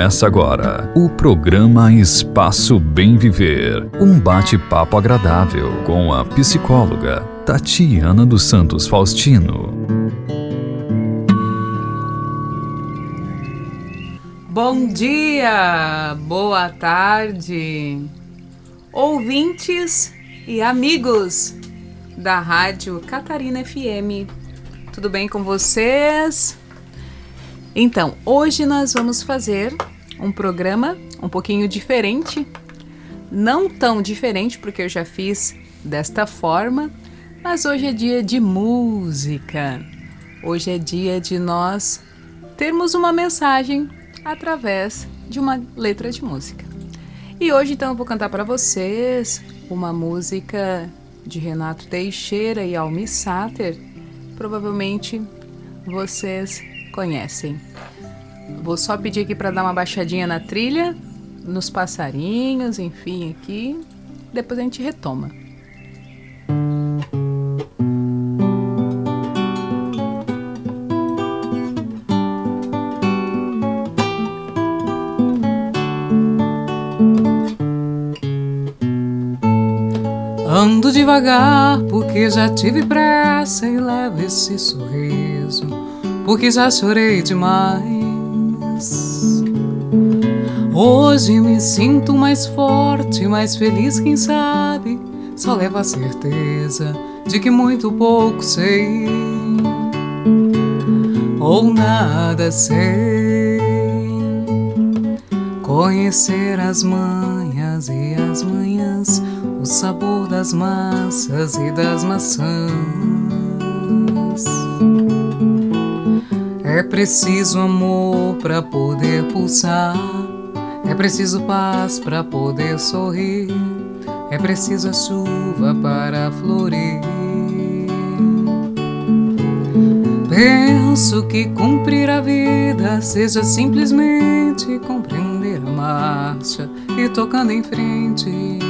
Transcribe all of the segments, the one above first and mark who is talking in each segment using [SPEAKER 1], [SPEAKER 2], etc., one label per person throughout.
[SPEAKER 1] Começa agora o programa Espaço Bem Viver. Um bate-papo agradável com a psicóloga Tatiana dos Santos Faustino.
[SPEAKER 2] Bom dia, boa tarde, ouvintes e amigos da Rádio Catarina FM. Tudo bem com vocês? Então, hoje nós vamos fazer um programa um pouquinho diferente. Não tão diferente, porque eu já fiz desta forma, mas hoje é dia de música. Hoje é dia de nós termos uma mensagem através de uma letra de música. E hoje então eu vou cantar para vocês uma música de Renato Teixeira e Almi Sater. Provavelmente vocês conhecem. Vou só pedir aqui para dar uma baixadinha na trilha, nos passarinhos, enfim, aqui. Depois a gente retoma. Ando devagar porque já tive pressa e levo esse sorriso porque já chorei demais. Hoje me sinto mais forte, mais feliz, quem sabe. Só levo a certeza de que muito pouco sei, ou nada sei. Conhecer as manhas e as manhãs, o sabor das massas e das maçãs. É preciso amor para poder pulsar. É preciso paz para poder sorrir. É preciso a chuva para florir. Penso que cumprir a vida seja simplesmente compreender a marcha e tocando em frente.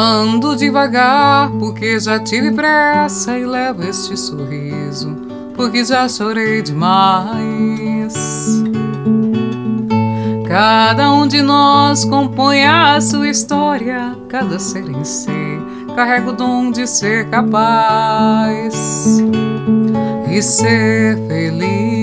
[SPEAKER 2] Ando devagar porque já tive pressa e levo este sorriso porque já chorei demais. Cada um de nós compõe a sua história, cada ser em si carrega o dom de ser capaz e ser feliz.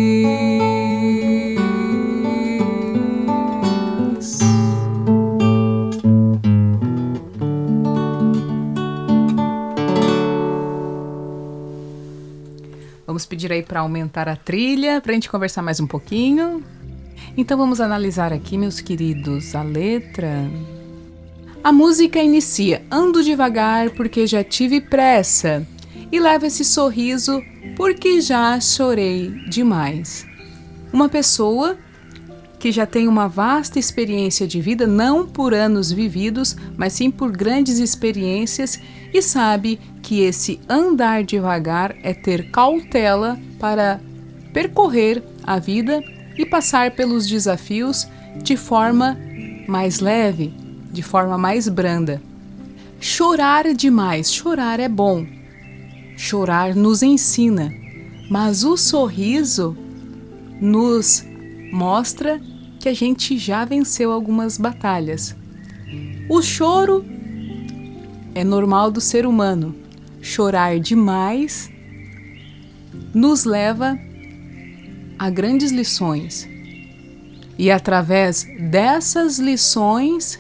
[SPEAKER 2] Vamos pedir aí para aumentar a trilha, para a gente conversar mais um pouquinho. Então vamos analisar aqui, meus queridos, a letra. A música inicia: Ando devagar porque já tive pressa, e leva esse sorriso porque já chorei demais. Uma pessoa que já tem uma vasta experiência de vida, não por anos vividos, mas sim por grandes experiências, e sabe que esse andar devagar é ter cautela para percorrer a vida e passar pelos desafios de forma mais leve, de forma mais branda. Chorar demais, chorar é bom. Chorar nos ensina, mas o sorriso nos mostra que a gente já venceu algumas batalhas. O choro é normal do ser humano. Chorar demais nos leva a grandes lições. E através dessas lições,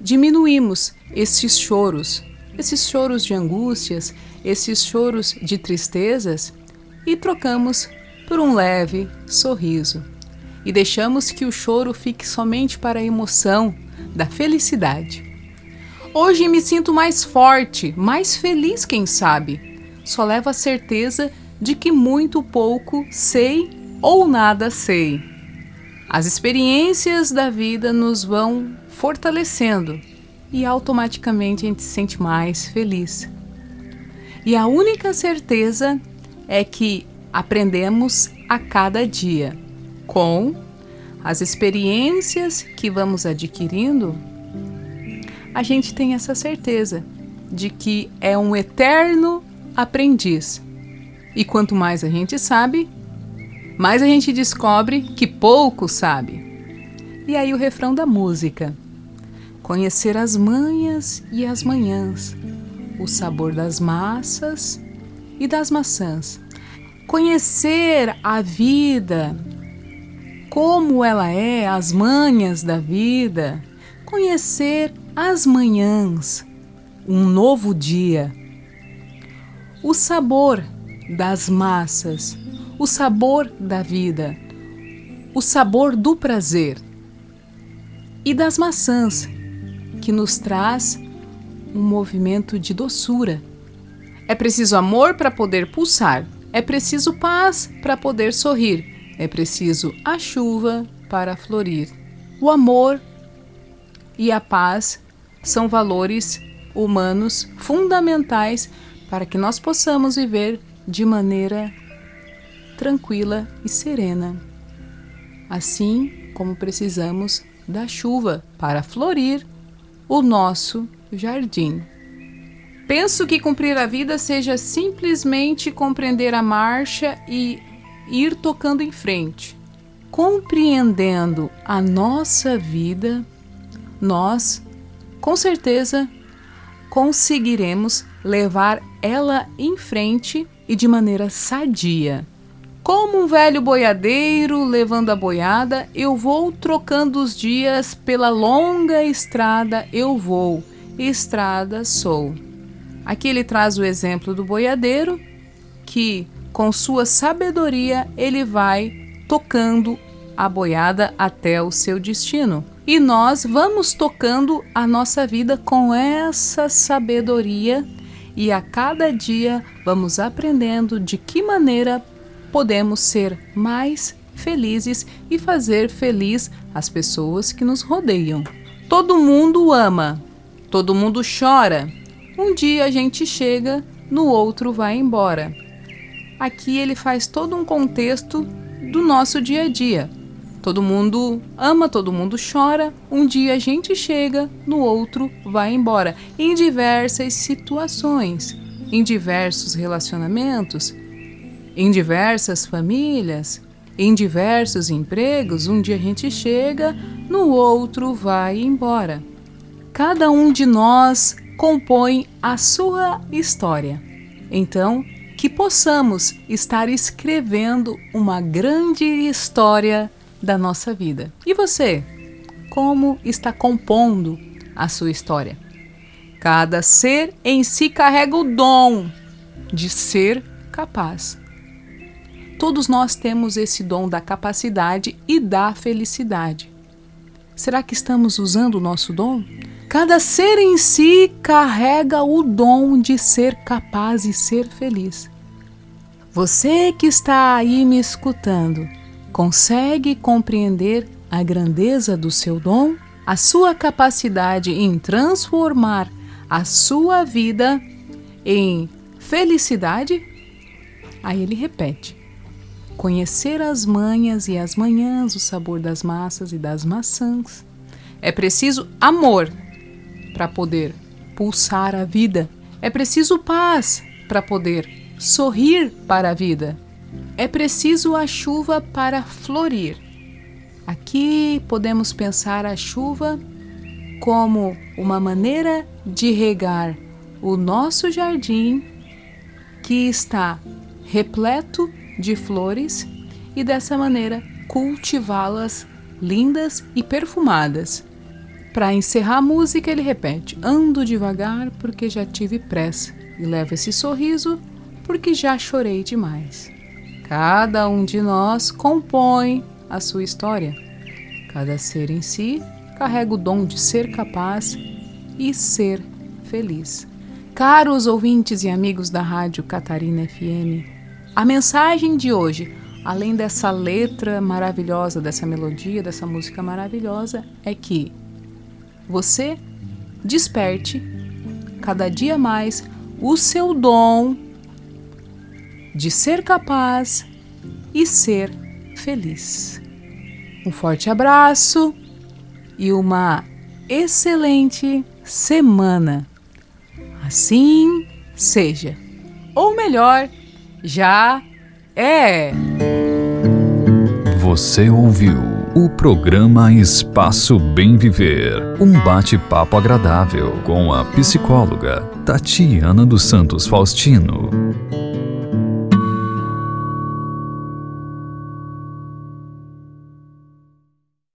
[SPEAKER 2] diminuímos esses choros, esses choros de angústias, esses choros de tristezas e trocamos por um leve sorriso. E deixamos que o choro fique somente para a emoção da felicidade. Hoje me sinto mais forte, mais feliz, quem sabe. Só levo a certeza de que muito pouco sei ou nada sei. As experiências da vida nos vão fortalecendo e automaticamente a gente se sente mais feliz. E a única certeza é que aprendemos a cada dia com as experiências que vamos adquirindo. A gente tem essa certeza de que é um eterno aprendiz. E quanto mais a gente sabe, mais a gente descobre que pouco sabe. E aí o refrão da música: Conhecer as manhas e as manhãs, o sabor das massas e das maçãs. Conhecer a vida, como ela é, as manhas da vida. Conhecer as manhãs, um novo dia. O sabor das massas o sabor da vida, o sabor do prazer e das maçãs, que nos traz um movimento de doçura. É preciso amor para poder pulsar, é preciso paz para poder sorrir, é preciso a chuva para florir. O amor e a paz são valores humanos fundamentais para que nós possamos viver de maneira tranquila e serena. Assim como precisamos da chuva para florir o nosso jardim. Penso que cumprir a vida seja simplesmente compreender a marcha e ir tocando em frente. Compreendendo a nossa vida, nós, com certeza, conseguiremos levar ela em frente e de maneira sadia. Como um velho boiadeiro levando a boiada, eu vou trocando os dias pela longa estrada, eu vou, estrada sou. Aqui ele traz o exemplo do boiadeiro que, com sua sabedoria, ele vai tocando a boiada até o seu destino. E nós vamos tocando a nossa vida com essa sabedoria e a cada dia vamos aprendendo de que maneira podemos ser mais felizes e fazer feliz as pessoas que nos rodeiam. Todo mundo ama, todo mundo chora. Um dia a gente chega, no outro vai embora. Aqui ele faz todo um contexto do nosso dia a dia. Todo mundo ama, todo mundo chora. Um dia a gente chega, no outro vai embora. Em diversas situações, em diversos relacionamentos, em diversas famílias, em diversos empregos, um dia a gente chega, no outro vai embora. Cada um de nós compõe a sua história. Então, que possamos estar escrevendo uma grande história da nossa vida. E você? Como está compondo a sua história? Cada ser em si carrega o dom de ser capaz Todos nós temos esse dom da capacidade e da felicidade. Será que estamos usando o nosso dom? Cada ser em si carrega o dom de ser capaz e ser feliz. Você que está aí me escutando, consegue compreender a grandeza do seu dom? A sua capacidade em transformar a sua vida em felicidade? Aí ele repete: conhecer as manhas e as manhãs, o sabor das massas e das maçãs. É preciso amor para poder pulsar a vida. É preciso paz para poder sorrir para a vida. É preciso a chuva para florir. Aqui podemos pensar a chuva como uma maneira de regar o nosso jardim que está repleto de flores e dessa maneira cultivá-las lindas e perfumadas. Para encerrar a música, ele repete: Ando devagar porque já tive pressa, e levo esse sorriso porque já chorei demais. Cada um de nós compõe a sua história. Cada ser em si carrega o dom de ser capaz e ser feliz. Caros ouvintes e amigos da Rádio Catarina FM, a mensagem de hoje, além dessa letra maravilhosa, dessa melodia, dessa música maravilhosa, é que você desperte cada dia mais o seu dom de ser capaz e ser feliz. Um forte abraço e uma excelente semana. Assim seja. Ou melhor, já é.
[SPEAKER 1] Você ouviu o programa Espaço Bem Viver, um bate-papo agradável com a psicóloga Tatiana dos Santos Faustino.